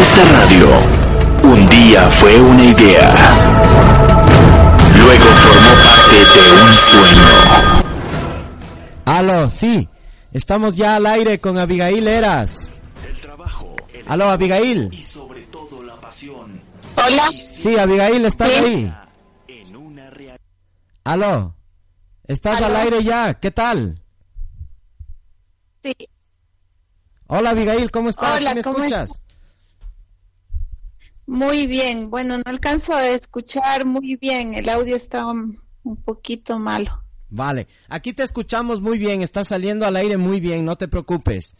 Esta radio un día fue una idea. Luego formó parte de un sueño. Aló, sí. Estamos ya al aire con Abigail Eras. Aló, Abigail. Y sobre todo la pasión. Hola. Sí, Abigail, ¿estás Sí. ahí? Aló. ¿Estás al aire ya? ¿Qué tal? Sí. Hola, Abigail, ¿cómo estás? Hola, ¿Sí me ¿cómo escuchas? Muy bien. Bueno, no alcanzo a escuchar muy bien. El audio está un, poquito malo. Vale, aquí te escuchamos muy bien, estás saliendo al aire muy bien, no te preocupes.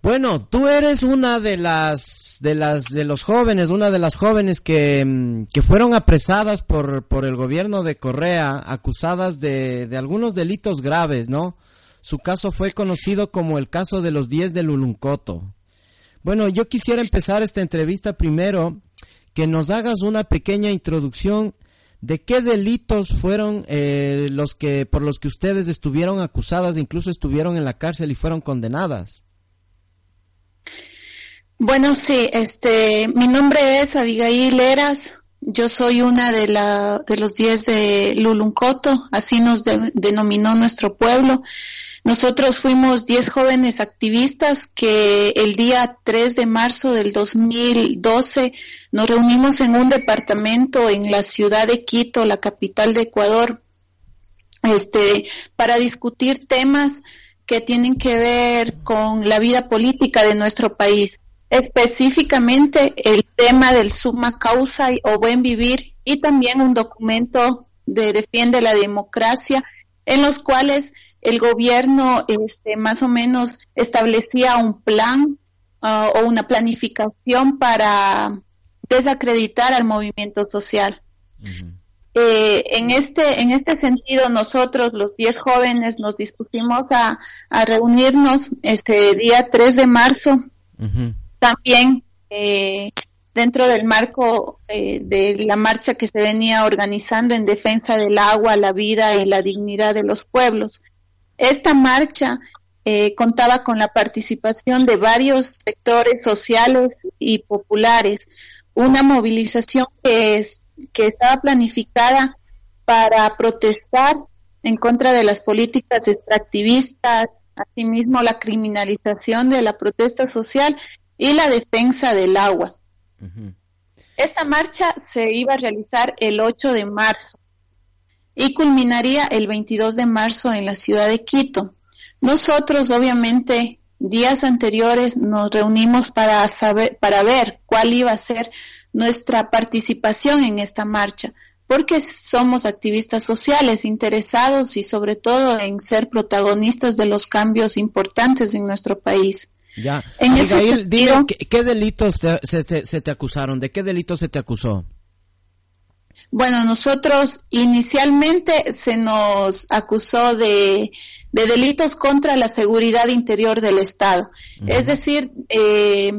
Bueno, tú eres una de las de las de los jóvenes, una de las jóvenes que, mm, que fueron apresadas por por el gobierno de Correa, acusadas de de algunos delitos graves, ¿no? Su caso fue conocido como el caso de los 10 de Luluncoto. Bueno, yo quisiera empezar esta entrevista primero que nos hagas una pequeña introducción de qué delitos fueron eh, los que por los que ustedes estuvieron acusadas, incluso estuvieron en la cárcel y fueron condenadas. Bueno, sí, este, mi nombre es Abigail Eras. Yo soy una de la de los 10 de Luluncoto, así nos de- denominó nuestro pueblo. Nosotros fuimos 10 jóvenes activistas que el día 3 de marzo del 2012 nos reunimos en un departamento en la ciudad de Quito, la capital de Ecuador, este, para discutir temas que tienen que ver con la vida política de nuestro país. Específicamente el tema del suma causa o buen vivir y también un documento de defiende la democracia en los cuales el gobierno este, más o menos establecía un plan ah, o una planificación para desacreditar al movimiento social. Eh, en este en este sentido nosotros los 10 jóvenes nos dispusimos a, a reunirnos este día 3 de marzo también eh, dentro del marco eh, de la marcha que se venía organizando en defensa del agua, la vida y la dignidad de los pueblos. Esta marcha eh, contaba con la participación de varios sectores sociales y populares, una movilización que, es- que estaba planificada para protestar en contra de las políticas extractivistas, asimismo la criminalización de la protesta social y la defensa del agua. Esta marcha se iba a realizar el 8 de marzo y culminaría el 22 de marzo en la ciudad de Quito. Nosotros, obviamente, días anteriores nos reunimos para saber, para ver cuál iba a ser nuestra participación en esta marcha, porque somos activistas sociales interesados y sobre todo en ser protagonistas de los cambios importantes en nuestro país. Ya. En dime, ¿qué, qué delitos te- se, te- se te acusaron? ¿De qué delitos se te acusó? Bueno, nosotros inicialmente se nos acusó de, de delitos contra la seguridad interior del Estado. Es decir, eh,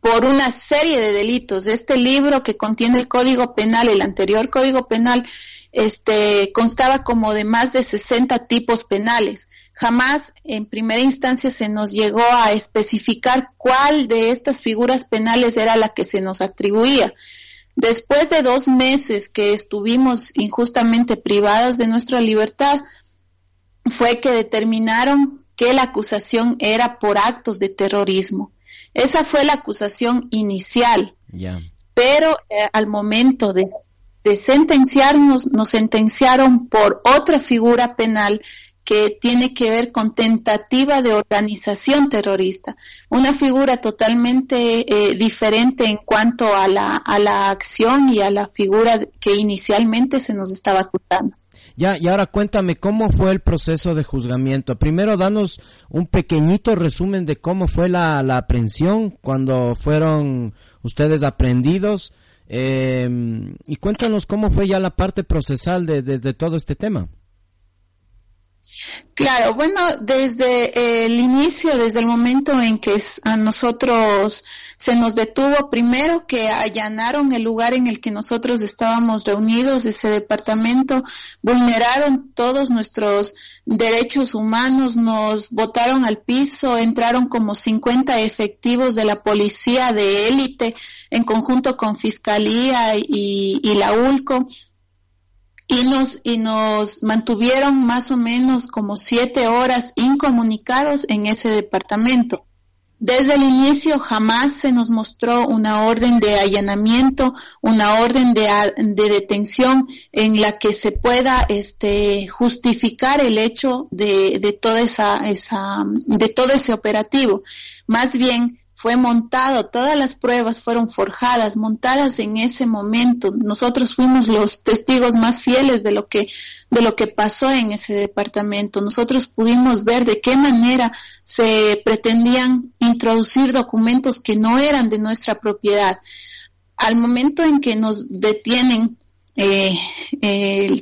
por una serie de delitos. Este libro que contiene el Código Penal, el anterior Código Penal, este, constaba como de más de 60 tipos penales. Jamás en primera instancia se nos llegó a especificar cuál de estas figuras penales era la que se nos atribuía. Después de dos meses que estuvimos injustamente privadas de nuestra libertad, fue que determinaron que la acusación era por actos de terrorismo. Esa fue la acusación inicial, pero eh, al momento de, de sentenciarnos, nos sentenciaron por otra figura penal que tiene que ver con tentativa de organización terrorista, una figura totalmente eh, diferente en cuanto a la, a la acción y a la figura que inicialmente se nos estaba acusando. Ya, y ahora cuéntame cómo fue el proceso de juzgamiento. Primero, danos un pequeñito resumen de cómo fue la, la aprehensión cuando fueron ustedes aprendidos. eh, y cuéntanos cómo fue ya la parte procesal de, de- de todo este tema. Claro, bueno, desde el inicio, desde el momento en que a nosotros se nos detuvo, primero que allanaron el lugar en el que nosotros estábamos reunidos, ese departamento, vulneraron todos nuestros derechos humanos, nos botaron al piso, entraron como 50 efectivos de la policía de élite en conjunto con Fiscalía y, y la ULCO y nos, y nos mantuvieron más o menos como siete horas incomunicados en ese departamento. Desde el inicio jamás se nos mostró una orden de allanamiento, una orden de, de, detención en la que se pueda este, justificar el hecho de, de toda esa, esa, de todo ese operativo. Más bien, fue montado, todas las pruebas fueron forjadas, montadas en ese momento. Nosotros fuimos los testigos más fieles de lo que de lo que pasó en ese departamento. Nosotros pudimos ver de qué manera se pretendían introducir documentos que no eran de nuestra propiedad. Al momento en que nos detienen, eh,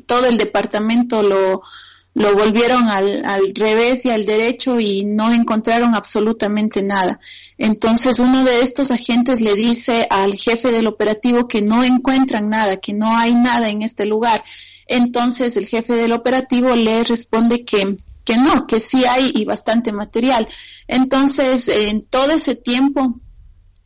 todo el departamento lo lo volvieron al, al, revés y al derecho y no encontraron absolutamente nada. Entonces uno de estos agentes le dice al jefe del operativo que no encuentran nada, que no hay nada en este lugar. Entonces el jefe del operativo le responde que, que no, que sí hay y bastante material. Entonces en todo ese tiempo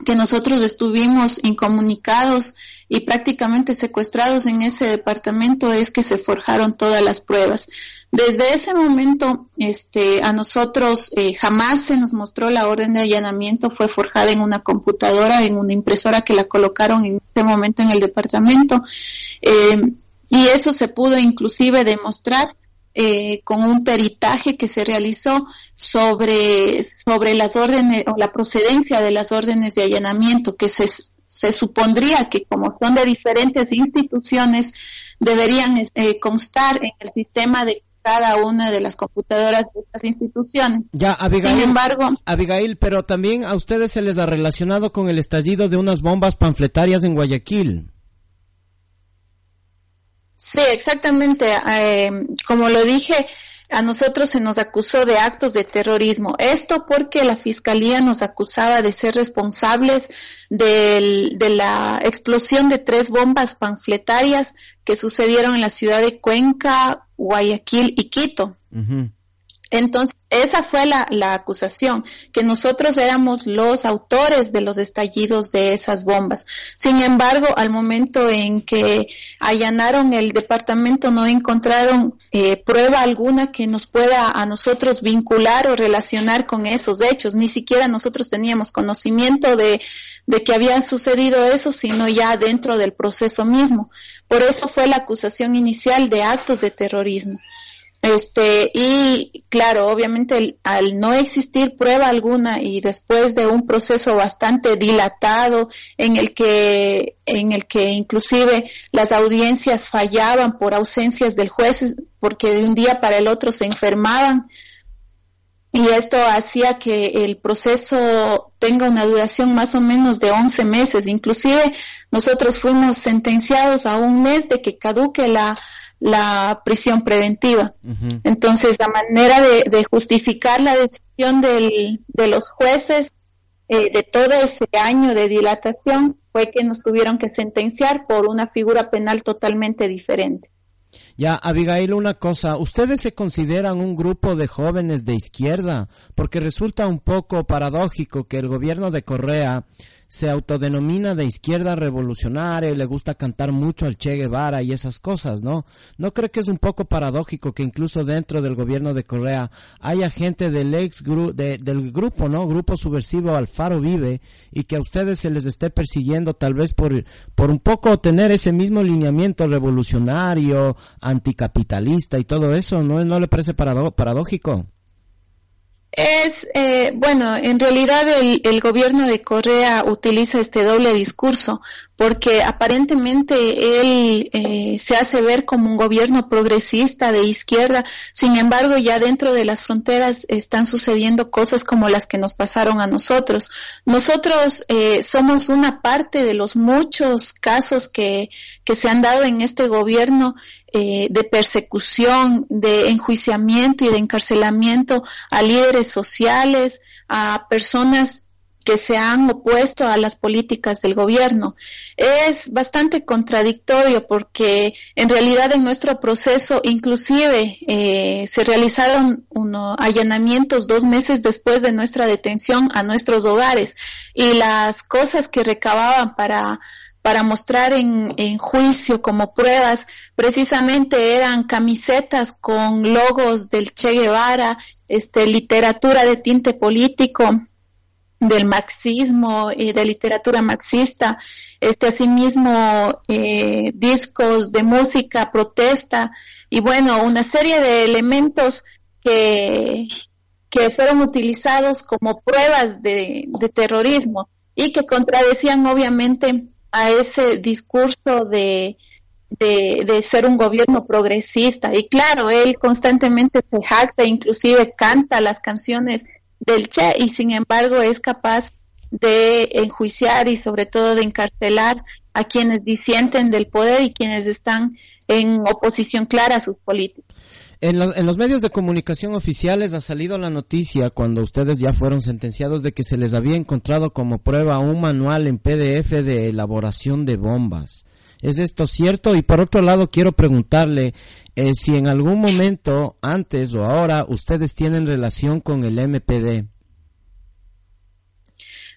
que nosotros estuvimos incomunicados, y prácticamente secuestrados en ese departamento es que se forjaron todas las pruebas. Desde ese momento, este, a nosotros eh, jamás se nos mostró la orden de allanamiento, fue forjada en una computadora, en una impresora que la colocaron en ese momento en el departamento, eh, y eso se pudo inclusive demostrar eh, con un peritaje que se realizó sobre, sobre las órdenes o la procedencia de las órdenes de allanamiento que se se supondría que como son de diferentes instituciones, deberían eh, constar en el sistema de cada una de las computadoras de estas instituciones. Ya, Abigail, Sin embargo, Abigail, pero también a ustedes se les ha relacionado con el estallido de unas bombas panfletarias en Guayaquil. Sí, exactamente. Eh, como lo dije, a nosotros se nos acusó de actos de terrorismo. Esto porque la Fiscalía nos acusaba de ser responsables de la explosión de tres bombas panfletarias que sucedieron en la ciudad de Cuenca, Guayaquil y Quito. Entonces, esa fue la, la, acusación, que nosotros éramos los autores de los estallidos de esas bombas. Sin embargo, al momento en que allanaron el departamento no encontraron eh, prueba alguna que nos pueda a nosotros vincular o relacionar con esos hechos. Ni siquiera nosotros teníamos conocimiento de, de que había sucedido eso, sino ya dentro del proceso mismo. Por eso fue la acusación inicial de actos de terrorismo. Este, y claro, obviamente al no existir prueba alguna y después de un proceso bastante dilatado en el que, en el que inclusive las audiencias fallaban por ausencias del juez porque de un día para el otro se enfermaban, y esto hacía que el proceso tenga una duración más o menos de 11 meses. Inclusive nosotros fuimos sentenciados a un mes de que caduque la, la prisión preventiva. Entonces, la manera de, justificar la decisión del, de los jueces eh, de todo ese año de dilatación fue que nos tuvieron que sentenciar por una figura penal totalmente diferente. Ya, Abigail, una cosa, ¿ustedes se consideran un grupo de jóvenes de izquierda? Porque resulta un poco paradójico que el gobierno de Correa se autodenomina de izquierda revolucionaria y le gusta cantar mucho al Che Guevara y esas cosas, ¿no? ¿No cree que es un poco paradójico que incluso dentro del gobierno de Correa haya gente del ex del grupo, ¿no? Grupo subversivo Alfaro Vive y que a ustedes se les esté persiguiendo tal vez por, por un poco tener ese mismo lineamiento revolucionario, anticapitalista y todo eso, ¿no, ¿No le parece paradójico? Es, eh, bueno, en realidad el, el, gobierno de Corea utiliza este doble discurso porque aparentemente él eh, se hace ver como un gobierno progresista de izquierda, sin embargo ya dentro de las fronteras están sucediendo cosas como las que nos pasaron a nosotros. Nosotros eh, somos una parte de los muchos casos que, que se han dado en este gobierno eh, de persecución, de enjuiciamiento y de encarcelamiento a líderes sociales, a personas que se han opuesto a las políticas del gobierno. Es bastante contradictorio porque en realidad en nuestro proceso inclusive eh, se realizaron unos allanamientos dos meses después de nuestra detención a nuestros hogares y las cosas que recababan para para mostrar en, juicio como pruebas, precisamente eran camisetas con logos del Che Guevara, este, literatura de tinte político, del marxismo y de literatura marxista, este asimismo eh, discos de música, protesta y bueno, una serie de elementos que, que fueron utilizados como pruebas de terrorismo y que contradecían obviamente a ese discurso de, de, de, ser un gobierno progresista. Y claro, él constantemente se jacta, inclusive canta las canciones del Che y sin embargo es capaz de enjuiciar y sobre todo de encarcelar a quienes disienten del poder y quienes están en oposición clara a sus políticas. En en los medios de comunicación oficiales ha salido la noticia cuando ustedes ya fueron sentenciados de que se les había encontrado como prueba un manual en PDF de elaboración de bombas. ¿Es esto cierto? Y por otro lado, quiero preguntarle eh, si en algún momento, antes o ahora, ustedes tienen relación con el MPD.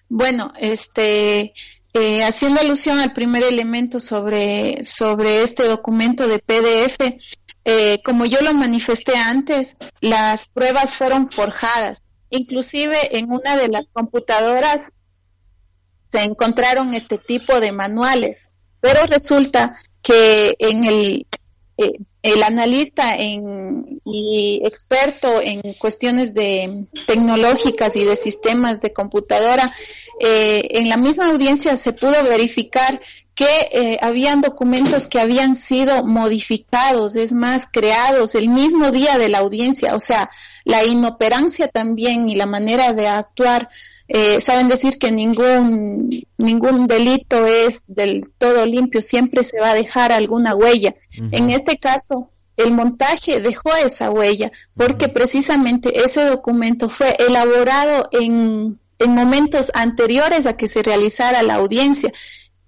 Bueno, este, eh, haciendo alusión al primer elemento sobre, sobre este documento de PDF, eh, como yo lo manifesté antes, las pruebas fueron forjadas. Inclusive en una de las computadoras se encontraron este tipo de manuales pero resulta que en el, eh, el analista en, y experto en cuestiones de tecnológicas y de sistemas de computadora, eh, en la misma audiencia se pudo verificar que eh, habían documentos que habían sido modificados, es más, creados el mismo día de la audiencia, o sea, la inoperancia también y la manera de actuar eh, saben decir que ningún, ningún delito es del todo limpio, siempre se va a dejar alguna huella. En este caso, el montaje dejó esa huella porque precisamente ese documento fue elaborado en, en momentos anteriores a que se realizara la audiencia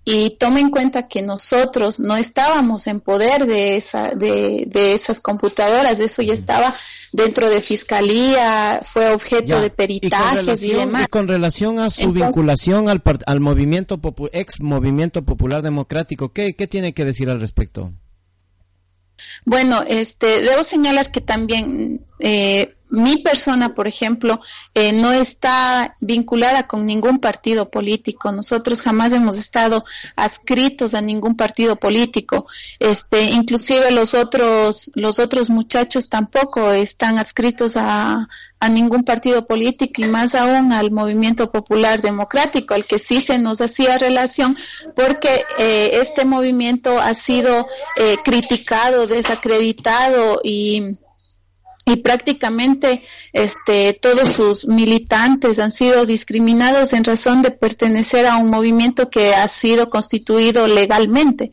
y tome en cuenta que nosotros no estábamos en poder de esa de, de esas computadoras eso ya estaba dentro de fiscalía fue objeto de peritajes y, demás y con relación a su vinculación al al movimiento ex movimiento popular democrático qué qué tiene que decir al respecto bueno, este, debo señalar que también eh, mi persona, por ejemplo, eh, no está vinculada con ningún partido político. Nosotros jamás hemos estado adscritos a ningún partido político. Este, inclusive los otros, los otros muchachos tampoco están adscritos a, ningún partido político y más aún al movimiento popular democrático, al que sí se nos hacía relación porque eh, este movimiento ha sido eh, criticado, desacreditado y y prácticamente este todos sus militantes han sido discriminados en razón de pertenecer a un movimiento que ha sido constituido legalmente.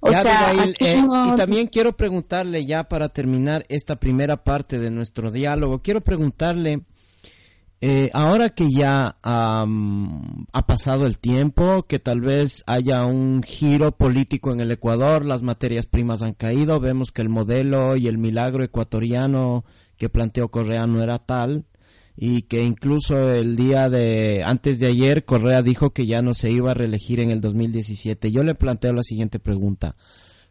O sea, eh, y también quiero preguntarle ya para terminar esta primera parte de nuestro diálogo, quiero preguntarle eh, ahora que ya ha pasado el tiempo, que tal vez haya un giro político en el Ecuador, las materias primas han caído, vemos que el modelo y el milagro ecuatoriano que planteó Correa no era tal y que incluso el día de antes de ayer Correa dijo que ya no se iba a reelegir en el 2017. Yo le planteo la siguiente pregunta.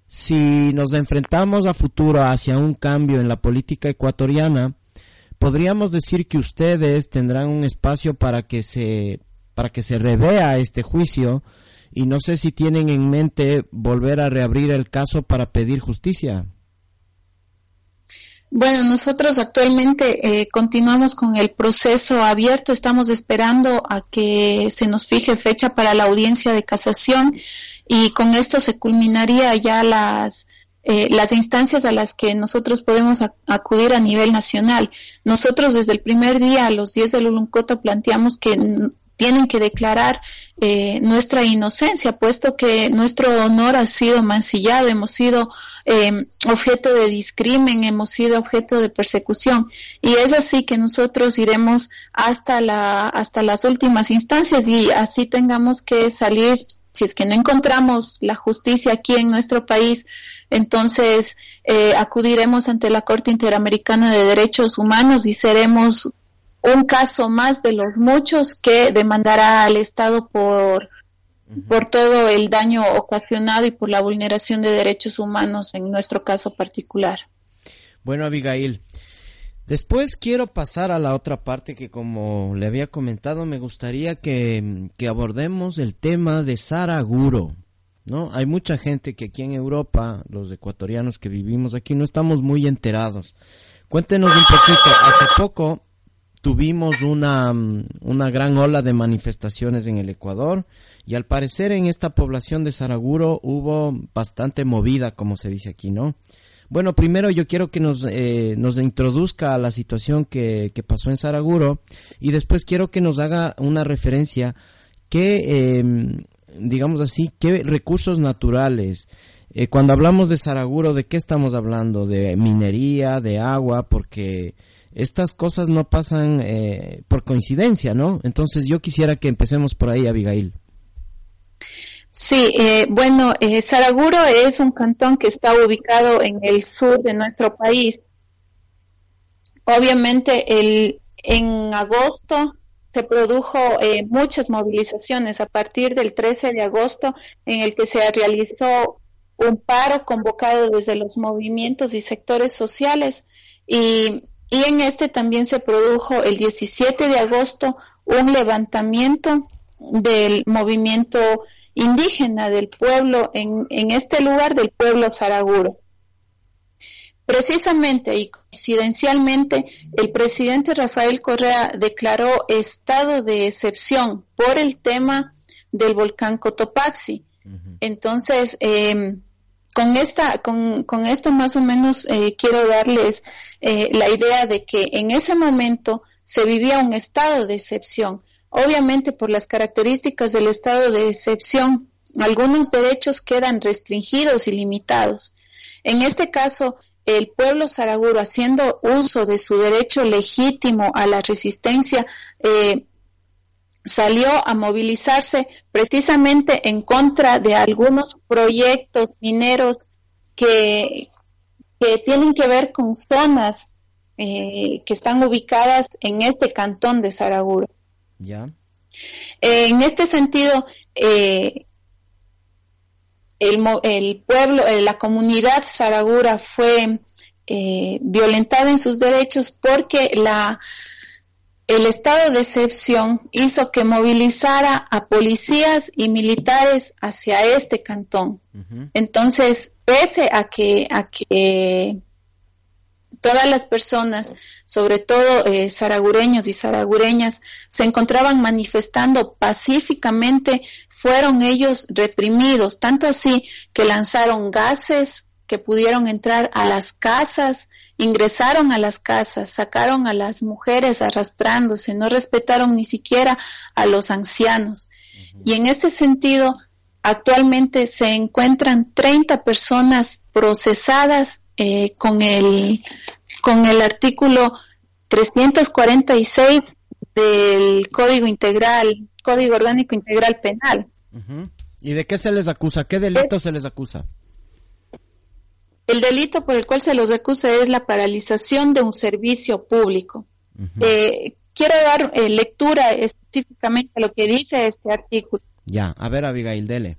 Si nos enfrentamos a futuro hacia un cambio en la política ecuatoriana, podríamos decir que ustedes tendrán un espacio para que se para que se revea este juicio y no sé si tienen en mente volver a reabrir el caso para pedir justicia. Bueno, nosotros actualmente eh, continuamos con el proceso abierto, estamos esperando a que se nos fije fecha para la audiencia de casación y con esto se culminaría ya las eh, las instancias a las que nosotros podemos acudir a nivel nacional. Nosotros desde el primer día, a los 10 del Uluncoto, planteamos que tienen que declarar eh, nuestra inocencia, puesto que nuestro honor ha sido mancillado, hemos sido eh, objeto de discrimen, hemos sido objeto de persecución. Y es así que nosotros iremos hasta, la, hasta las últimas instancias y así tengamos que salir, si es que no encontramos la justicia aquí en nuestro país, entonces eh, acudiremos ante la Corte Interamericana de Derechos Humanos y seremos un caso más de los muchos que demandará al Estado por, por todo el daño ocasionado y por la vulneración de derechos humanos en nuestro caso particular. Bueno, Abigail, después quiero pasar a la otra parte que como le había comentado, me gustaría que, que abordemos el tema de Saraguro. ¿No? Hay mucha gente que aquí en Europa, los ecuatorianos que vivimos aquí, no estamos muy enterados. Cuéntenos un poquito. Hace poco tuvimos una, mm, una gran ola de manifestaciones en el Ecuador y al parecer en esta población de Saraguro hubo bastante movida, como se dice aquí, ¿no? Bueno, primero yo quiero que nos, eh, nos introduzca a la situación que, que, pasó en Saraguro y después quiero que nos haga una referencia que, em, digamos así, qué recursos naturales, eh, cuando hablamos de Saraguro, ¿de qué estamos hablando? ¿De minería, de agua? Porque estas cosas no pasan eh, por coincidencia, ¿no? Entonces yo quisiera que empecemos por ahí, Abigail. Sí, eh, bueno, eh, Saraguro es un cantón que está ubicado en el sur de nuestro país. Obviamente, el, en agosto se produjo eh, muchas movilizaciones a partir del 13 de agosto en el que se realizó un paro convocado desde los movimientos y sectores sociales y y en este también se produjo el 17 de agosto un levantamiento del movimiento indígena del pueblo en, en este lugar del pueblo Saraguro. Precisamente y coincidencialmente, el presidente Rafael Correa declaró estado de excepción por el tema del volcán Cotopaxi. Entonces, eh, con esta, con, con esto más o menos eh, quiero darles eh, la idea de que en ese momento se vivía un estado de excepción. Obviamente por las características del estado de excepción, algunos derechos quedan restringidos y limitados. En este caso, el pueblo saraguro, haciendo uso de su derecho legítimo a la resistencia, eh, salió a movilizarse precisamente en contra de algunos proyectos mineros que, que tienen que ver con zonas eh, que están ubicadas en este cantón de Saraguro. Ya. en este sentido, eh, el, el, pueblo, eh, la comunidad Saragura fue violentada en sus derechos porque la el estado de excepción hizo que movilizara a policías y militares hacia este cantón. Entonces, pese a que, a que todas las personas, sobre todo eh, zaragureños y zaragureñas, se encontraban manifestando pacíficamente, fueron ellos reprimidos, tanto así que lanzaron gases que pudieron entrar a las casas, ingresaron a las casas, sacaron a las mujeres arrastrándose, no respetaron ni siquiera a los ancianos. Y en este sentido, actualmente se encuentran 30 personas procesadas eh, con, el, con el artículo 346 del Código Integral, Código Orgánico Integral Penal. ¿Y de qué se les acusa? ¿Qué delito se les acusa? El delito por el cual se los acusa es la paralización de un servicio público. eh, quiero dar eh, lectura específicamente a lo que dice este artículo. Ya, a ver Abigail, dele.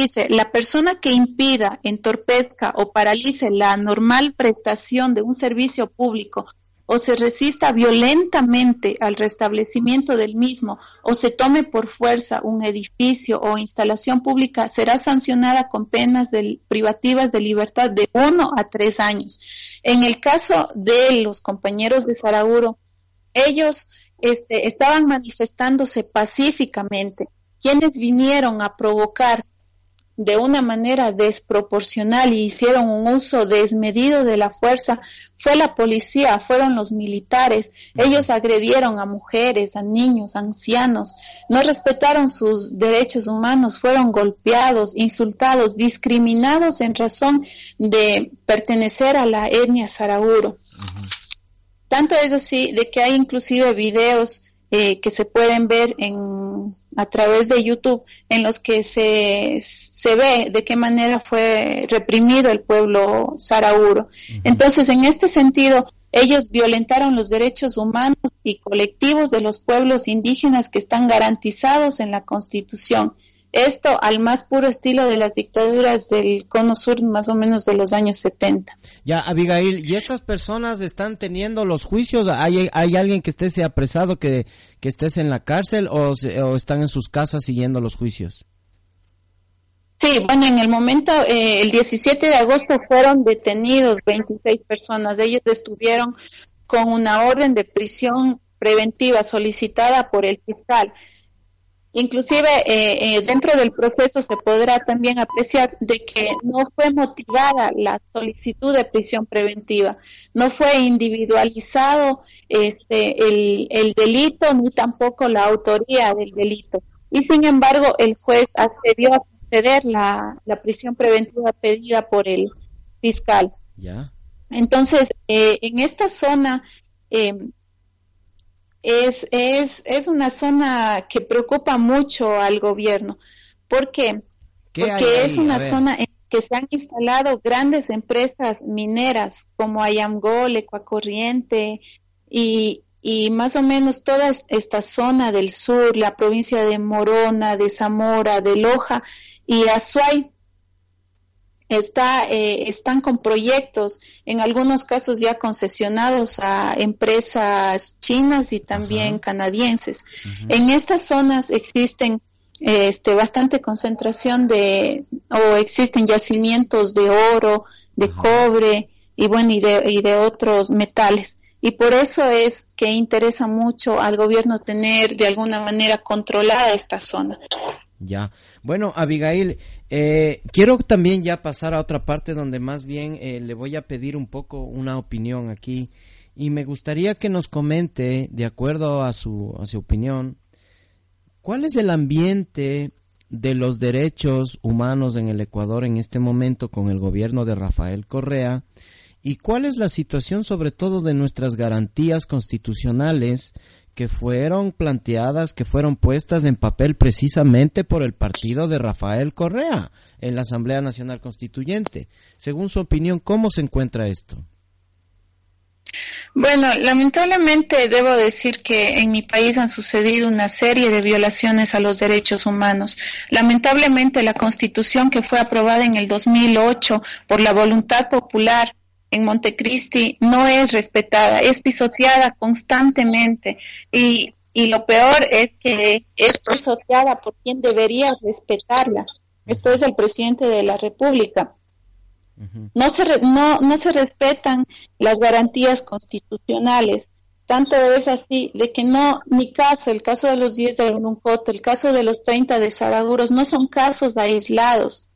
Dice, la persona que impida, entorpezca o paralice la normal prestación de un servicio público o se resista violentamente al restablecimiento del mismo o se tome por fuerza un edificio o instalación pública, será sancionada con penas privativas de libertad de uno a tres años. En el caso de los compañeros de Saraguro, ellos este, estaban manifestándose pacíficamente. Quienes vinieron a provocar de una manera desproporcional y hicieron un uso desmedido de la fuerza fue la policía, fueron los militares. Ellos agredieron a mujeres, a niños, ancianos, no respetaron sus derechos humanos, fueron golpeados, insultados, discriminados en razón de pertenecer a la etnia sarauro. Tanto es así de que hay inclusive videos eh, que se pueden ver en, a través de YouTube en los que se, se ve de qué manera fue reprimido el pueblo sarauro. Entonces, en este sentido, ellos violentaron los derechos humanos y colectivos de los pueblos indígenas que están garantizados en la Constitución. Esto al más puro estilo de las dictaduras del Cono Sur, más o menos de los años 70. Ya, Abigail, ¿y estas personas están teniendo los juicios? ¿Hay, hay alguien que esté apresado, que, que estés en la cárcel o, o, están en sus casas siguiendo los juicios? Sí, bueno, en el momento, eh, el 17 de agosto fueron detenidos 26 personas. Ellos estuvieron con una orden de prisión preventiva solicitada por el fiscal. Inclusive eh, eh, dentro del proceso se podrá también apreciar de que no fue motivada la solicitud de prisión preventiva, no fue individualizado este, el, el delito ni tampoco la autoría del delito. Y sin embargo el juez accedió a conceder la, la prisión preventiva pedida por el fiscal. Ya. Entonces, eh, en esta zona eh, es, es, es una zona que preocupa mucho al gobierno. ¿Por qué? Porque es una zona en que se han instalado grandes empresas mineras como Ayamgol, Ecuacorriente y, y más o menos toda esta zona del sur, la provincia de Morona, de Zamora, de Loja y Azuay está, eh, están con proyectos, en algunos casos ya concesionados a empresas chinas y también canadienses. En estas zonas existen este, bastante concentración de, o existen yacimientos de oro, de cobre y bueno, y de, y de otros metales. Y por eso es que interesa mucho al gobierno tener de alguna manera controlada esta zona. Ya. Bueno, Abigail, eh, quiero también ya pasar a otra parte donde más bien eh, le voy a pedir un poco una opinión aquí y me gustaría que nos comente, de acuerdo a su, a su opinión, cuál es el ambiente de los derechos humanos en el Ecuador en este momento con el gobierno de Rafael Correa y cuál es la situación sobre todo de nuestras garantías constitucionales que fueron planteadas, que fueron puestas en papel precisamente por el partido de Rafael Correa en la Asamblea Nacional Constituyente. Según su opinión, ¿cómo se encuentra esto? Bueno, lamentablemente debo decir que en mi país han sucedido una serie de violaciones a los derechos humanos. Lamentablemente la constitución que fue aprobada en el 2008 por la voluntad popular en Montecristi no es respetada, es pisoteada constantemente y, y lo peor es que es pisoteada por quien debería respetarla. Esto es el presidente de la República. No se, no, no se respetan las garantías constitucionales. Tanto es así de que no, mi caso, el caso de los 10 de Ununcoto, el caso de los 30 de Saraguros, no son casos aislados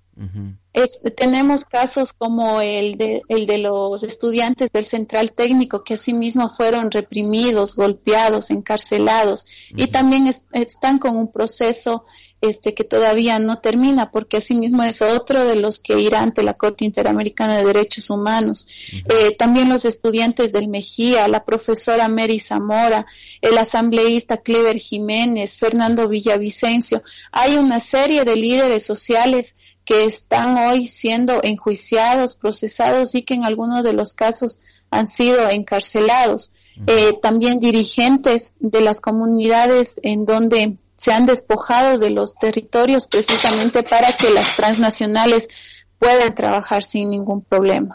tenemos casos como el de, el de los estudiantes del Central Técnico que asimismo fueron reprimidos, golpeados, encarcelados y también están con un proceso este que todavía no termina porque asimismo es otro de los que irá ante la Corte Interamericana de Derechos Humanos. Eh, también los estudiantes del Mejía, la profesora Mary Zamora, el asambleísta Clever Jiménez, Fernando Villavicencio. Hay una serie de líderes sociales que están hoy siendo enjuiciados, procesados y que en algunos de los casos han sido encarcelados. Eh, también dirigentes de las comunidades en donde se han despojado de los territorios precisamente para que las transnacionales puedan trabajar sin ningún problema.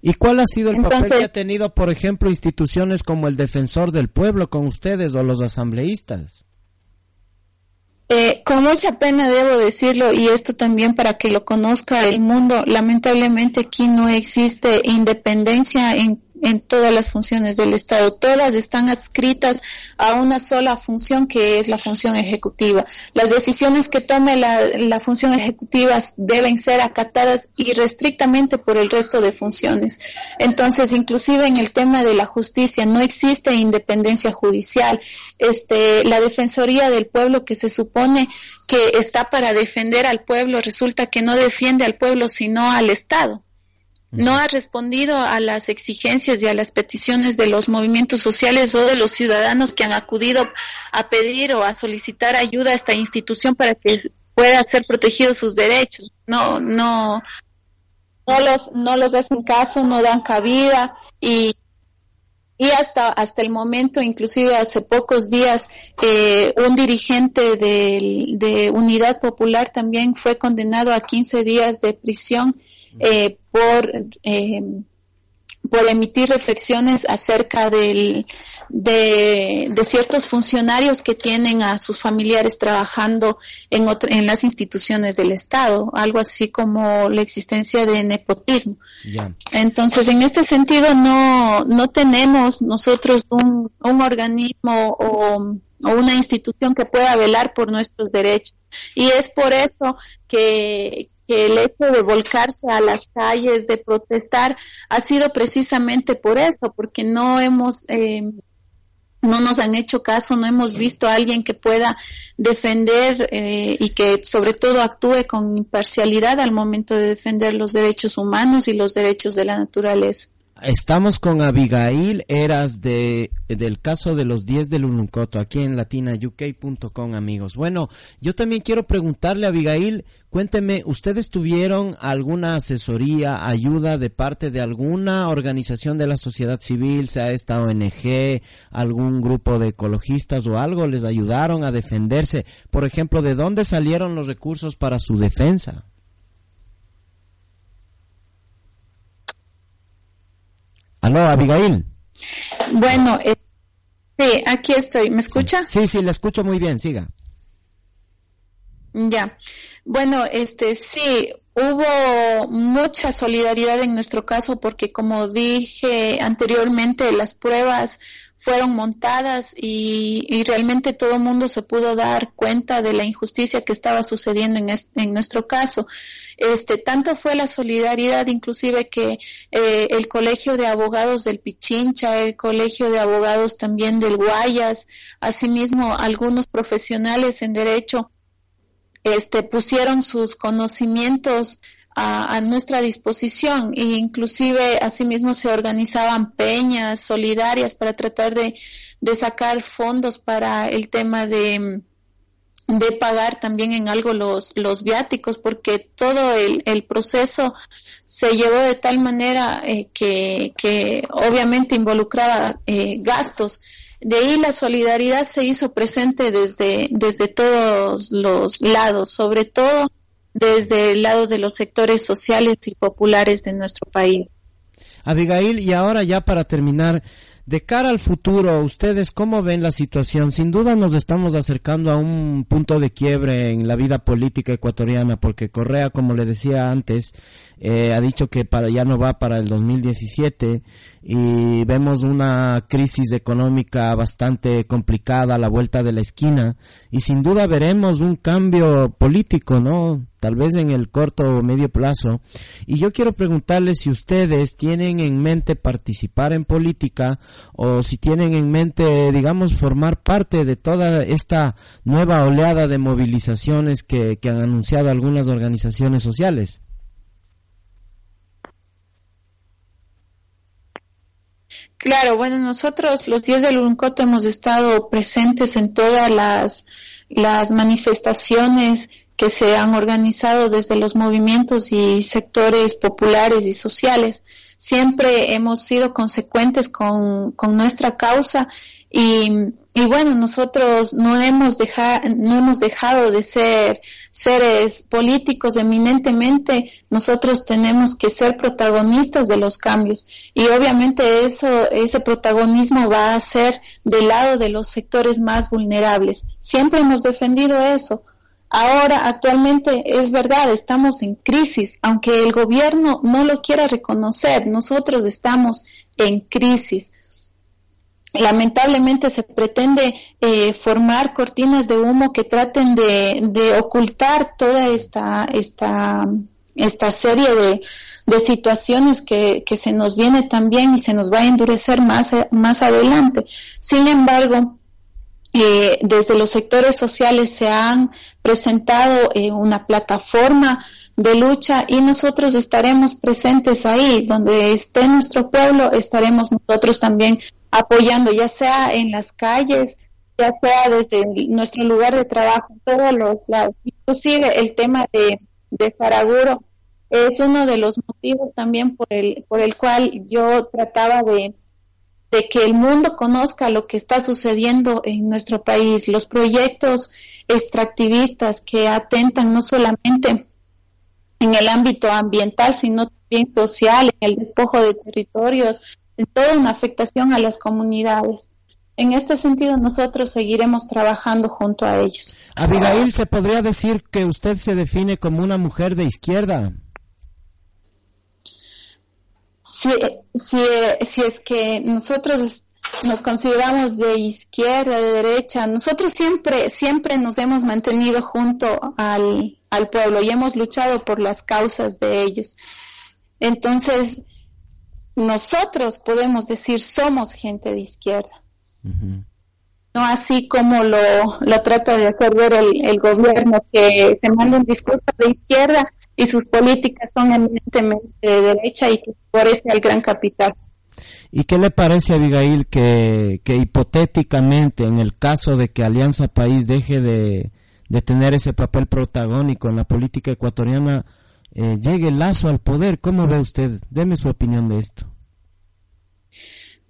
¿Y cuál ha sido el papel que ha tenido, por ejemplo, instituciones como el Defensor del Pueblo con ustedes o los asambleístas? Eh, con mucha pena debo decirlo, y esto también para que lo conozca el mundo, lamentablemente aquí no existe independencia en, en todas las funciones del Estado. Todas están adscritas a una sola función que es la función ejecutiva. Las decisiones que tome la, la función ejecutiva deben ser acatadas irrestrictamente por el resto de funciones. Entonces, inclusive en el tema de la justicia no existe independencia judicial. Este, la Defensoría del Pueblo que se supone que está para defender al pueblo resulta que no defiende al pueblo sino al Estado no ha respondido a las exigencias y a las peticiones de los movimientos sociales o de los ciudadanos que han acudido a pedir o a solicitar ayuda a esta institución para que pueda ser protegidos sus derechos. No, no, no los, no los hacen caso, no dan cabida y, y hasta, hasta el momento, inclusive hace pocos días, eh, un dirigente de, de Unidad Popular también fue condenado a 15 días de prisión eh, por, eh, por emitir reflexiones acerca del, de, ciertos funcionarios que tienen a sus familiares trabajando en, en las instituciones del Estado, algo así como la existencia de nepotismo. Entonces, en este sentido, no, no tenemos nosotros un, un organismo o, o una institución que pueda velar por nuestros derechos. Y es por eso que, que el hecho de volcarse a las calles, de protestar, ha sido precisamente por eso, porque no hemos, eh, no nos han hecho caso, no hemos visto a alguien que pueda defender eh, y que sobre todo actúe con imparcialidad al momento de defender los derechos humanos y los derechos de la naturaleza. Estamos con Abigail Eras de, del caso de los 10 del Ununcoto aquí en latinauk.com amigos. Bueno, yo también quiero preguntarle a Abigail, cuénteme, ¿ustedes tuvieron alguna asesoría, ayuda de parte de alguna organización de la sociedad civil, sea esta ONG, algún grupo de ecologistas o algo, les ayudaron a defenderse? Por ejemplo, ¿de dónde salieron los recursos para su defensa? Aló, Abigail. Bueno, eh, sí, aquí estoy. ¿Me escucha? Sí, sí, la escucho muy bien. Siga. Ya. Bueno, este sí, hubo mucha solidaridad en nuestro caso porque como dije anteriormente, las pruebas fueron montadas y, y realmente todo el mundo se pudo dar cuenta de la injusticia que estaba sucediendo en, en nuestro caso. Este, tanto fue la solidaridad inclusive que eh, el Colegio de Abogados del Pichincha, el Colegio de Abogados también del Guayas, asimismo algunos profesionales en derecho, este, pusieron sus conocimientos a, nuestra disposición. E inclusive asimismo se organizaban peñas solidarias para tratar de, de sacar fondos para el tema de de pagar también en algo los, los viáticos, porque todo el, el proceso se llevó de tal manera eh, que, que, obviamente involucraba eh, gastos. De ahí la solidaridad se hizo presente desde, desde todos los lados, sobre todo desde el lado de los sectores sociales y populares de nuestro país. Abigail, y ahora ya para terminar, de cara al futuro, ¿ustedes cómo ven la situación? Sin duda nos estamos acercando a un punto de quiebre en la vida política ecuatoriana, porque Correa, como le decía antes, eh, ha dicho que para ya no va para el 2017 y vemos una crisis económica bastante complicada a la vuelta de la esquina y sin duda veremos un cambio político, ¿no? Tal vez en el corto o medio plazo. Y yo quiero preguntarles si ustedes tienen en mente participar en política o si tienen en mente, digamos, formar parte de toda esta nueva oleada de movilizaciones que, que han anunciado algunas organizaciones sociales. Claro, bueno, nosotros los días del Uncoto hemos estado presentes en todas las, las manifestaciones que se han organizado desde los movimientos y sectores populares y sociales. Siempre hemos sido consecuentes con, con nuestra causa y, y bueno, nosotros no hemos, dejado no hemos dejado de ser seres políticos eminentemente, nosotros tenemos que ser protagonistas de los cambios y obviamente eso, ese protagonismo va a ser del lado de los sectores más vulnerables. Siempre hemos defendido eso. Ahora, actualmente, es verdad, estamos en crisis, aunque el gobierno no lo quiera reconocer, nosotros estamos en crisis. Lamentablemente se pretende eh, formar cortinas de humo que traten de, ocultar toda esta, esta, esta serie de, situaciones que, que, se nos viene también y se nos va a endurecer más, más adelante. Sin embargo, eh, desde los sectores sociales se han presentado eh, una plataforma de lucha y nosotros estaremos presentes ahí, donde esté nuestro pueblo, estaremos nosotros también apoyando, ya sea en las calles, ya sea desde nuestro lugar de trabajo, todos los lados. Inclusive el tema de, de Faraguro es uno de los motivos también por el, por el cual yo trataba de de que el mundo conozca lo que está sucediendo en nuestro país, los proyectos extractivistas que atentan no solamente en el ámbito ambiental, sino también social, en el despojo de territorios, toda una afectación a las comunidades. En este sentido, nosotros seguiremos trabajando junto a ellos. Abigail, ¿se podría decir que usted se define como una mujer de izquierda? si, si, si es que nosotros nos consideramos de izquierda, de derecha, nosotros siempre, siempre nos hemos mantenido junto al, al pueblo y hemos luchado por las causas de ellos. Entonces, nosotros podemos decir somos gente de izquierda. No así como lo, lo trata de hacer ver el, el gobierno, que se manda un discurso de izquierda y sus políticas son eminentemente de derecha y que favorece al gran capital. ¿Y qué le parece, Abigail, que, que hipotéticamente, en el caso de que Alianza País deje de, de tener ese papel protagónico en la política ecuatoriana, eh, llegue Lazo al poder? ¿Cómo ve usted? Deme su opinión de esto.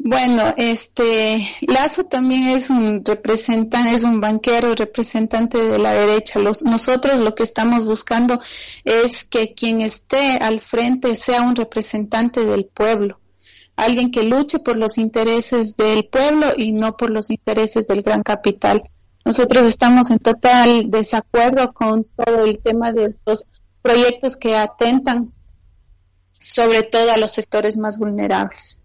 Bueno, este Lazo también es un representante, es un banquero representante de la derecha. Los, nosotros lo que estamos buscando es que quien esté al frente sea un representante del pueblo, alguien que luche por los intereses del pueblo y no por los intereses del gran capital. Nosotros estamos en total desacuerdo con todo el tema de estos proyectos que atentan sobre todo a los sectores más vulnerables.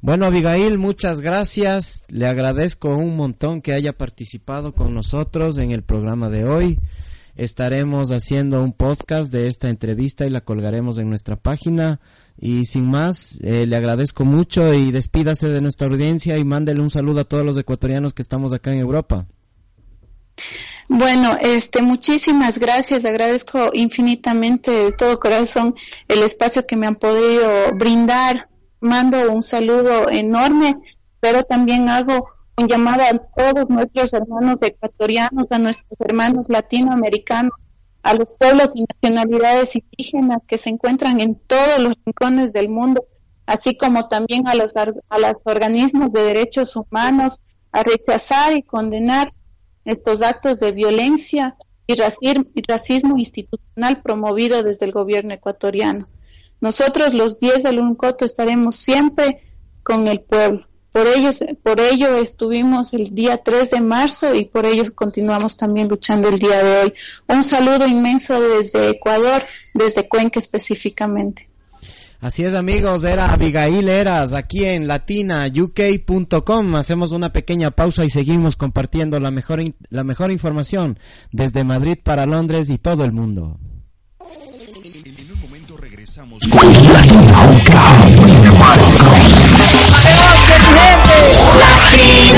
Bueno, Abigail, muchas gracias. Le agradezco un montón que haya participado con nosotros en el programa de hoy. Estaremos haciendo un podcast de esta entrevista y la colgaremos en nuestra página. Y sin más, eh, le agradezco mucho y despídase de nuestra audiencia y mándele un saludo a todos los ecuatorianos que estamos acá en Europa. Bueno, este, muchísimas gracias. Agradezco infinitamente de todo corazón el espacio que me han podido brindar mando un saludo enorme, pero también hago un llamado a todos nuestros hermanos ecuatorianos, a nuestros hermanos latinoamericanos, a los pueblos y nacionalidades indígenas que se encuentran en todos los rincones del mundo, así como también a los, a los organismos de derechos humanos, a rechazar y condenar estos actos de violencia y racismo institucional promovido desde el gobierno ecuatoriano. Nosotros los 10 del Uncoto estaremos siempre con el pueblo. Por ello, por ello estuvimos el día 3 de marzo y por ello continuamos también luchando el día de hoy. Un saludo inmenso desde Ecuador, desde Cuenca específicamente. Así es amigos, era Abigail Eras aquí en latinauk.com. Hacemos una pequeña pausa y seguimos compartiendo la mejor, la mejor información desde Madrid para Londres y todo el mundo. Latina Latina